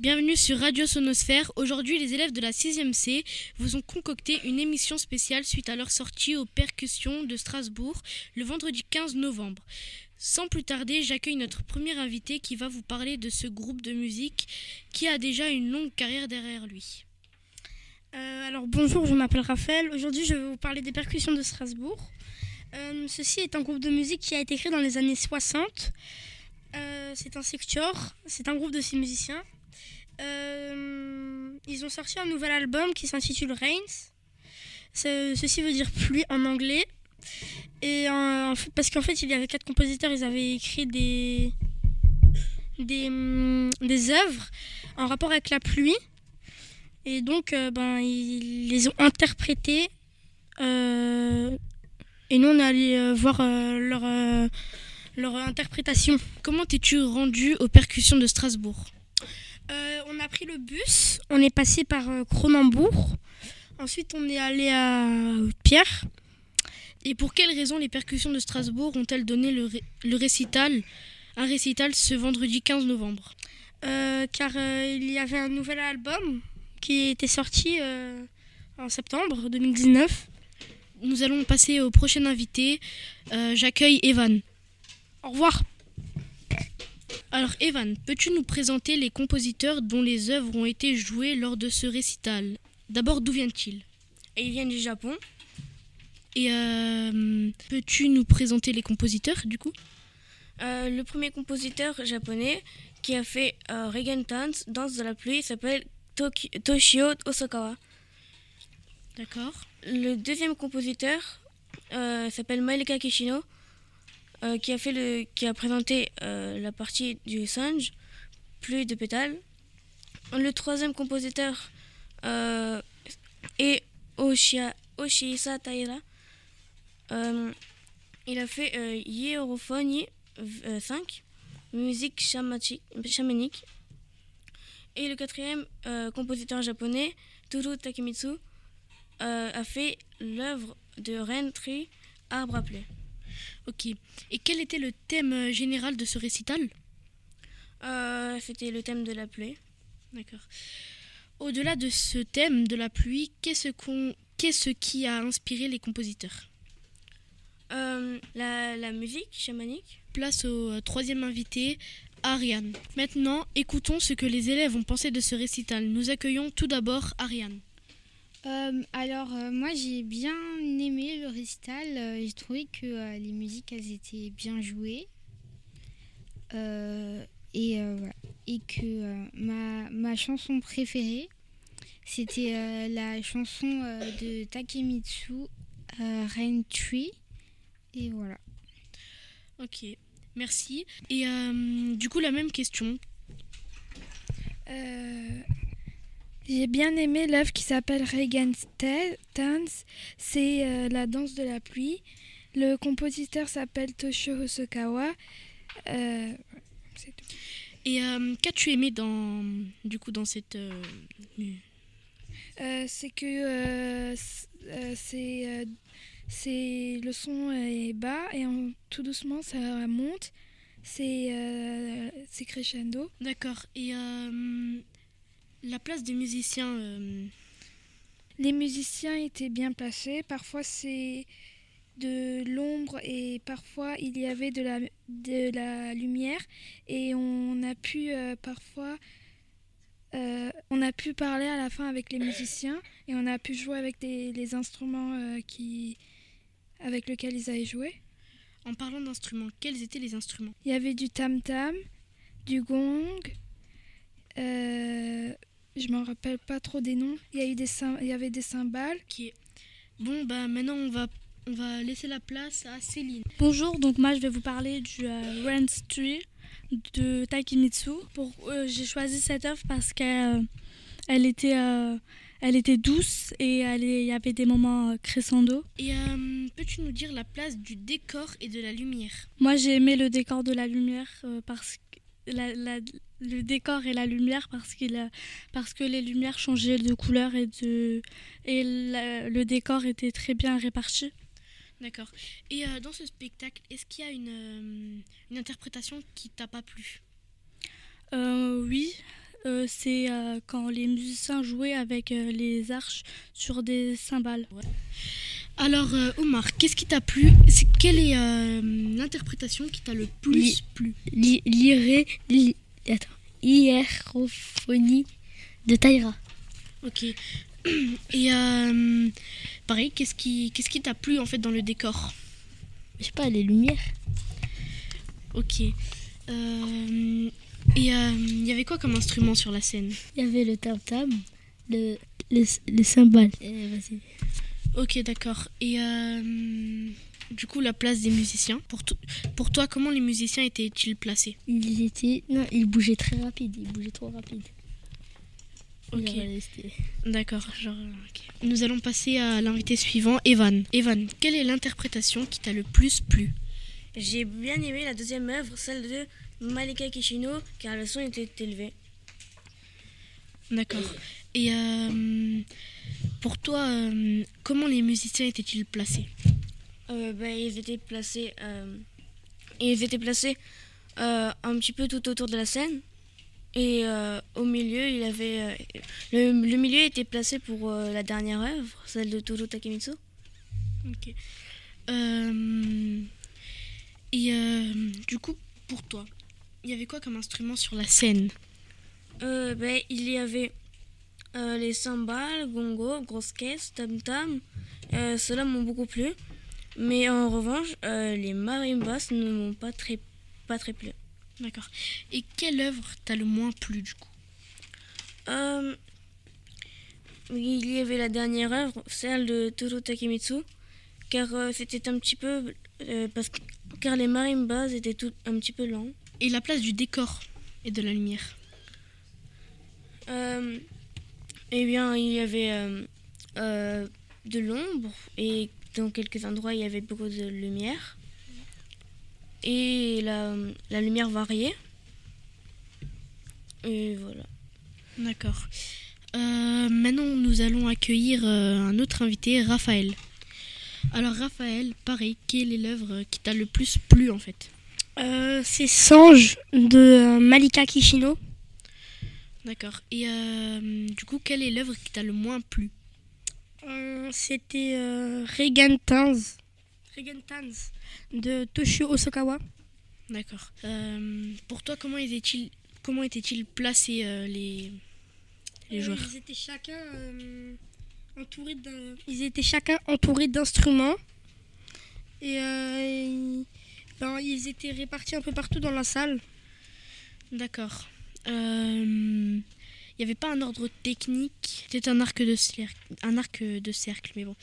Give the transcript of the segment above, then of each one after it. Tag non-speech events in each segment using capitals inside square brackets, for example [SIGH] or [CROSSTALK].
Bienvenue sur Radio Sonosphère. Aujourd'hui, les élèves de la 6e C vous ont concocté une émission spéciale suite à leur sortie aux percussions de Strasbourg le vendredi 15 novembre. Sans plus tarder, j'accueille notre premier invité qui va vous parler de ce groupe de musique qui a déjà une longue carrière derrière lui. Euh, alors bonjour, je m'appelle Raphaël. Aujourd'hui, je vais vous parler des percussions de Strasbourg. Euh, ceci est un groupe de musique qui a été créé dans les années 60. Euh, c'est un sector, c'est un groupe de six musiciens. Euh, ils ont sorti un nouvel album qui s'intitule Rains. Ce- ceci veut dire pluie en anglais. Et parce qu'en fait, il y avait quatre compositeurs, ils avaient écrit des, des, hum, des œuvres en rapport avec la pluie. Et donc, euh, ben, ils les ont interprétées. euh, et nous, on est allé voir leur, leur interprétation. Comment t'es-tu rendu aux percussions de Strasbourg? On a pris le bus, on est passé par euh, Cronenbourg. Ensuite, on est allé à Pierre. Et pour quelles raisons les percussions de Strasbourg ont-elles donné le, ré- le récital, un récital ce vendredi 15 novembre? Euh, car euh, il y avait un nouvel album qui était sorti en septembre 2019. Nous allons passer au prochain invité. J'accueille Evan. Au revoir. Alors Evan, peux-tu nous présenter les compositeurs dont les œuvres ont été jouées lors de ce récital? D'abord, d'où viennent-ils ils viennent du Japon. Et euh, peux-tu nous présenter les compositeurs du coup? Euh, le premier compositeur japonais qui a fait euh, Regen Dance, Danse de la pluie, s'appelle Toshio Osakawa. D'accord. Le deuxième compositeur euh, s'appelle Maeleka Kishino, euh, qui, a fait le, qui a présenté euh, la partie du singe, Pluie de pétales. Le troisième compositeur euh, est Oshia, Oshisa Taira. Il a fait euh, Hierophony euh, 5, musique chamanique. Et le quatrième compositeur japonais, Toru Takemitsu, a fait l'œuvre de Ren Tree, Arbre à. Ok. Et quel était le thème euh, général de ce récital? Euh, C'était le thème de la plaie. D'accord. Au-delà de ce thème de la pluie, qu'est-ce qu'on qu'est-ce qui a inspiré les compositeurs? Euh, la, la musique chamanique. Place au troisième invité, Ariane. Maintenant, écoutons ce que les élèves ont pensé de ce récital. Nous accueillons tout d'abord Ariane. Euh, alors euh, moi j'ai bien aimé le récital, Euh, j'ai trouvé que euh, les musiques elles étaient bien jouées Euh, et, euh, voilà. et que euh, ma, ma chanson préférée c'était euh, la chanson euh, de Takemitsu, euh, Rain Tree et voilà. Ok, merci. Et euh, du coup, la même question. J'ai bien aimé l'œuvre qui s'appelle Reagan's Dance. C'est euh, la danse de la pluie. Le compositeur s'appelle Toshio Hosokawa. Euh, c'est tout. Et euh, qu'as-tu aimé dans, du coup, dans cette... c'est que c'est c'est- le son est bas et en- tout doucement ça monte. C'est c'est crescendo. D'accord. Et la place des musiciens... euh, Les musiciens étaient bien placés. Parfois, c'est de l'ombre et parfois il y avait de la, de la lumière. Et on a pu euh, parfois. euh, on a pu parler à la fin avec les musiciens et on a pu jouer avec des, les instruments euh, qui, avec lesquels ils avaient joué. en parlant d'instruments, quels étaient les instruments? Il y avait du tam-tam, du gong. Je m'en rappelle pas trop des noms. Il y, a eu des, il y avait des cymbales. Ok. Bon, bah maintenant, on va, on va laisser la place à Céline. Bonjour, donc moi je vais vous parler du euh, Tree de Takemitsu. Pour, euh, j'ai choisi cette œuvre parce qu'elle euh, elle était, euh, elle était douce et elle il y avait des moments crescendo. Et peux-tu nous dire la place du décor et de la lumière? Moi j'ai aimé le décor de la lumière parce que la- la- le décor et la lumière parce, qu'il a- parce que les lumières changeaient de couleur et, de, et la- le décor était très bien réparti. D'accord. Et euh, dans ce spectacle, est-ce qu'il y a une, euh, une interprétation qui t'a pas plu? Euh, oui, c'est quand les musiciens jouaient avec les arches sur des cymbales. Alors, euh, Omar, qu'est-ce qui t'a plu Quelle est euh, l'interprétation qui t'a le plus plu Li- L'iré... li- Attends. Hiérophonie de Taïra. Ok. [CLEARS THROAT] Et euh, pareil, qu'est-ce qui qu'est-ce qui t'a plu en fait dans le décor Je sais pas, les lumières. Ok. Euh, et euh, il y avait quoi comme instrument sur la scène Il y avait le tam-tam, le, le, le cymbale. Eh, vas-y. Ok, d'accord. Et euh, du coup, la place des musiciens. Pour, to- pour toi, comment les musiciens étaient-ils placés? Ils étaient... Non, ils bougeaient très rapide. Ils bougeaient trop rapide. Ok. D'accord. Genre, ok. Nous allons passer à l'invité suivant, Evan. Evan, quelle est l'interprétation qui t'a le plus plu? J'ai bien aimé la deuxième œuvre, celle de Malika Kishino, car le son était élevé. D'accord. Et euh, pour toi, euh, comment les musiciens étaient-ils placés? Euh, ben, ils étaient placés, euh, ils étaient placés un petit peu tout autour de la scène. Et au milieu, il avait le, le milieu était placé pour la dernière œuvre, celle de Toro Takemitsu. Ok. Et du coup, pour toi, il y avait quoi comme instrument sur la scène? Ben, il y avait euh, les cymbales, gongo, grosse caisse, tam tam. Euh, Ceux-là m'ont beaucoup plu. Mais en revanche, euh, les marimbas ne m'ont pas très, pas très plu. D'accord. Et quelle œuvre t'a le moins plu du coup? Euh, il y avait la dernière œuvre, celle de Toro Takemitsu, car c'était un petit peu. parce que, car les marimbas étaient tout un petit peu lents. Et la place du décor et de la lumière? Euh, eh bien, il y avait euh, euh, de l'ombre et dans quelques endroits, il y avait beaucoup de lumière. Et la, la lumière variait. Et voilà. D'accord. Euh, maintenant, nous allons accueillir euh, un autre invité, Raphaël. Alors, Raphaël, pareil, quelle est l'œuvre qui t'a le plus plu en fait? Euh, c'est Sange de Malika Kishino. D'accord. Et euh, du coup, quelle est l'œuvre qui t'a le moins plu Euh, C'était euh, Regan Tans. Regan Tans de Toshio Osokawa. D'accord. Euh, pour toi, comment étaient-ils comment étaient-ils placés euh, les les joueurs Ils étaient chacun entourés d'un. Ils étaient chacun entourés d'instruments. Et ils, ben, ils étaient répartis un peu partout dans la salle. D'accord. Euh, Il n'y avait pas un ordre technique. C'était un arc de cercle, un arc de cercle, mais bon.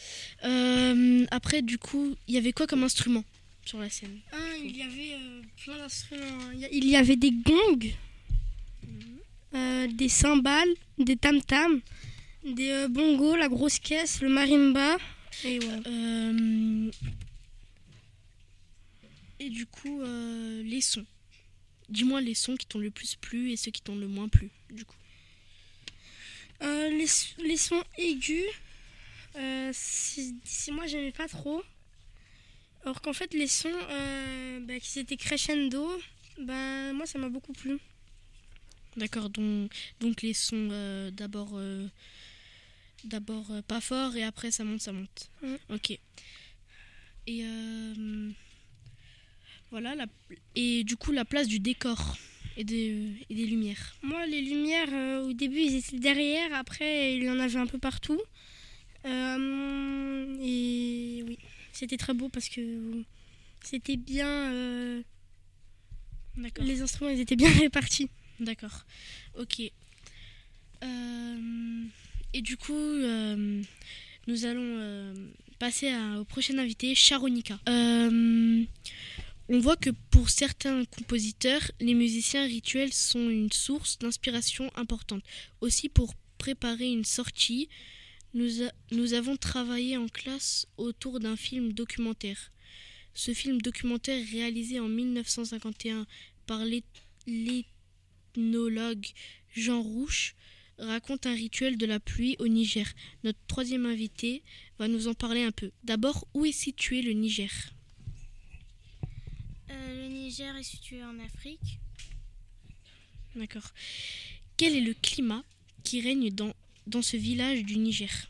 Euh, après, du coup, il y avait quoi comme instrument sur la scène Ah, il y avait euh, plein d'instruments. Il y a- Il y avait des gongs, euh, des cymbales, des tam-tams, des euh, bongos, la grosse caisse, le marimba. Et. Euh, Et du coup, euh, les sons. Dis-moi les sons qui t'ont le plus plu et ceux qui t'ont le moins plu, du coup. Euh, les, les sons aigus, euh, si, si moi j'aimais pas trop. Alors qu'en fait, les sons euh, bah, qui étaient crescendo, ben moi ça m'a beaucoup plu. D'accord, donc, donc les sons euh, d'abord d'abord pas forts et après ça monte, ça monte. Ok. Et voilà, la, et du coup la place du décor et des, et des lumières. Moi, les lumières, euh, au début, ils étaient derrière, après, il y en avait un peu partout. Euh, et oui, c'était très beau parce que c'était bien. euh, D'accord. les instruments, ils étaient bien [LAUGHS] répartis. D'accord. Ok. Et du coup, nous allons passer à- au prochain invité, Charonica. On voit que pour certains compositeurs, les musiciens rituels sont une source d'inspiration importante. Aussi, pour préparer une sortie, nous, avons travaillé en classe autour d'un film documentaire. Ce film documentaire réalisé en 1951 par l'ethnologue Jean Rouche raconte un rituel de la pluie au Niger. Notre troisième invité va nous en parler un peu. D'abord, où est situé le Niger? Le Niger est situé en Afrique. D'accord. Quel est le climat qui règne dans, dans ce village du Niger?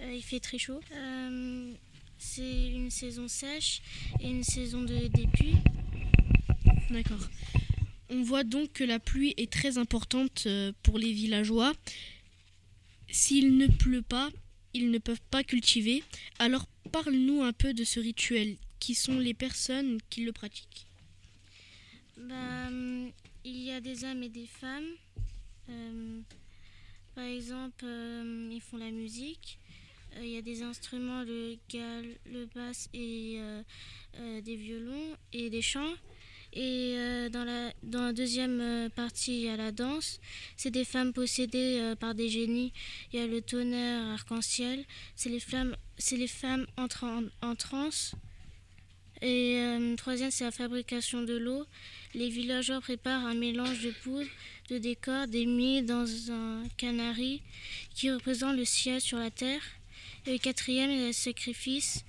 Euh, il fait très chaud. Euh, c'est une saison sèche et une saison de des pluies. D'accord. On voit donc que la pluie est très importante euh, pour les villageois. S'il ne pleut pas, ils ne peuvent pas cultiver. Alors parle-nous un peu de ce rituel. Qui sont les personnes qui le pratiquent? Bah, il y a des hommes et des femmes. Euh, par exemple, euh, ils font la musique. Euh, il y a des instruments, le gal, le basse et des violons et des chants. Et dans, la, dans la deuxième partie, il y a la danse. C'est des femmes possédées par des génies. Il y a le tonnerre arc-en-ciel. C'est les, les femmes en, en transe. Et euh, troisième, c'est la fabrication de l'eau. Les villageois préparent un mélange de poudre, de décor, des mis dans un canari qui représente le ciel sur la terre. Et le quatrième est le sacrifice.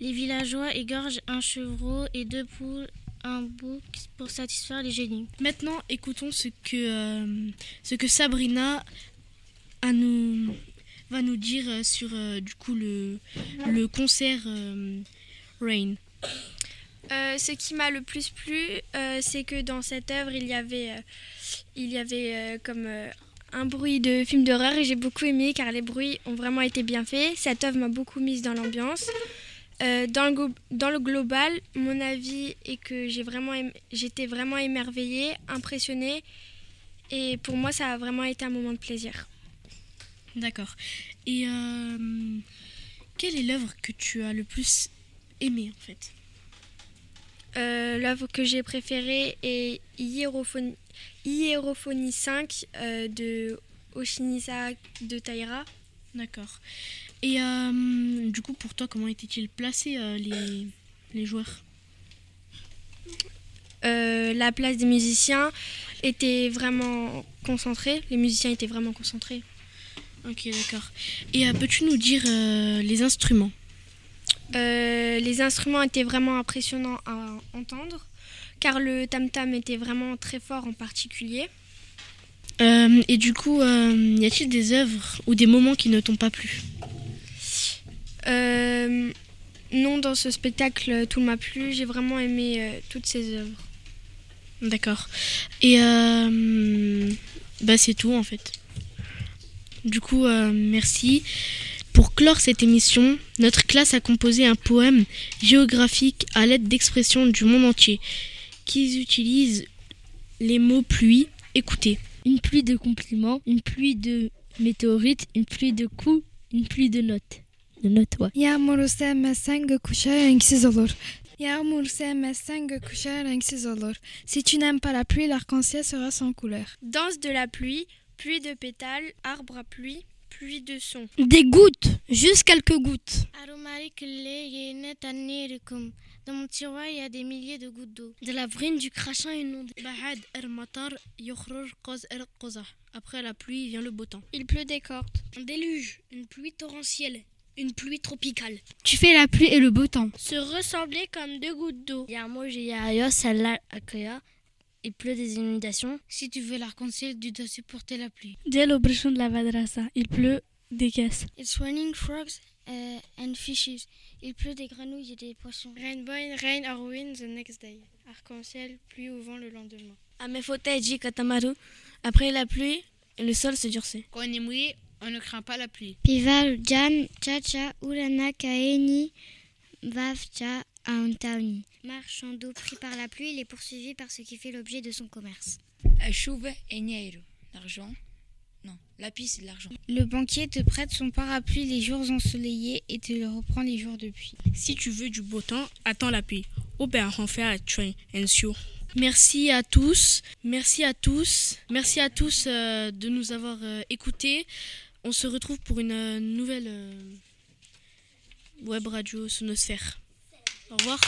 Les villageois égorgent un chevreau et deux poules, un bouc pour satisfaire les génies. Maintenant, écoutons ce que, euh, ce que Sabrina a nous, va nous dire euh, sur euh, du coup le, le concert euh, Rain. Ce qui m'a le plus plu, c'est que dans cette œuvre, il y avait, il y avait comme un bruit de film d'horreur et j'ai beaucoup aimé car les bruits ont vraiment été bien faits. Cette œuvre m'a beaucoup mise dans l'ambiance. Dans, le, dans le global, mon avis est que j'ai vraiment j'étais vraiment émerveillée, impressionnée et pour moi, ça a vraiment été un moment de plaisir. D'accord. Et euh, quelle est l'œuvre que tu as le plus aimée en fait? Euh, L'œuvre que j'ai préférée est Hiérophonie 5 euh, de Oshinisa de Taira. D'accord. Et du coup, pour toi, comment étaient-ils placés les, les joueurs? La place des musiciens était vraiment concentrée. Les musiciens étaient vraiment concentrés. Ok, d'accord. Et euh, peux-tu nous dire euh, les instruments? Euh, les instruments étaient vraiment impressionnants à entendre, car le tam-tam était vraiment très fort en particulier. Euh, Et du coup, euh, y a-t-il des œuvres ou des moments qui ne t'ont pas plu? Euh, non, dans ce spectacle, tout m'a plu. J'ai vraiment aimé toutes ces œuvres. D'accord. Et bah c'est tout en fait. Du coup, euh, merci. Pour clore cette émission, notre classe a composé un poème géographique à l'aide d'expressions du monde entier qui utilisent les mots pluie. Écoutez. Une pluie de compliments, une pluie de météorites, une pluie de coups, une pluie de notes. De notes, ouais. Yağmuru sevmezsen gökkuşağı renksiz olur. Yağmur sevmezsen gökkuşağı renksiz olur. Si tu n'aimes pas la pluie, l'arc-en-ciel sera sans couleur. Danse de la pluie, pluie de pétales, arbre à pluie, pluie de son. Des gouttes, juste quelques gouttes. Dans mon tiroir, il y a des milliers de gouttes d'eau. De la vrine, du crachin inondé. Après la pluie vient le beau temps. Il pleut des cordes. Un déluge, une pluie torrentielle, une pluie tropicale. Tu fais la pluie et le beau temps. Se ressembler comme deux gouttes d'eau. Il pleut des inondations. Si tu veux l'arc-en-ciel, tu dois supporter la pluie. Dès l'aubergine de la madrasa, il pleut des caisses. It's raining frogs uh, and fishes. Il pleut des grenouilles et des poissons. Rainbow, rain or wind the next day. Arc-en-ciel, pluie au vent le lendemain. Amefoteji katamaru. Après la pluie, le sol se durcit. Quand on est mouillé, on ne craint pas la pluie. Pival, Jan, Chacha, Urana, Kaeni, Vavcha, Auntauni. Marchand d'eau pris par la pluie, il est poursuivi par ce qui fait l'objet de son commerce. Chuva é dinheiro. L'argent? Non, lapis, c'est de l'argent. Le banquier te prête son parapluie les jours ensoleillés et te le reprend les jours de pluie. Si tu veux du beau temps, attends la pluie. À Merci à tous, merci à tous, merci à tous euh, de nous avoir euh, écoutés. On se retrouve pour une euh, nouvelle euh, web radio Sonosphère. Au revoir.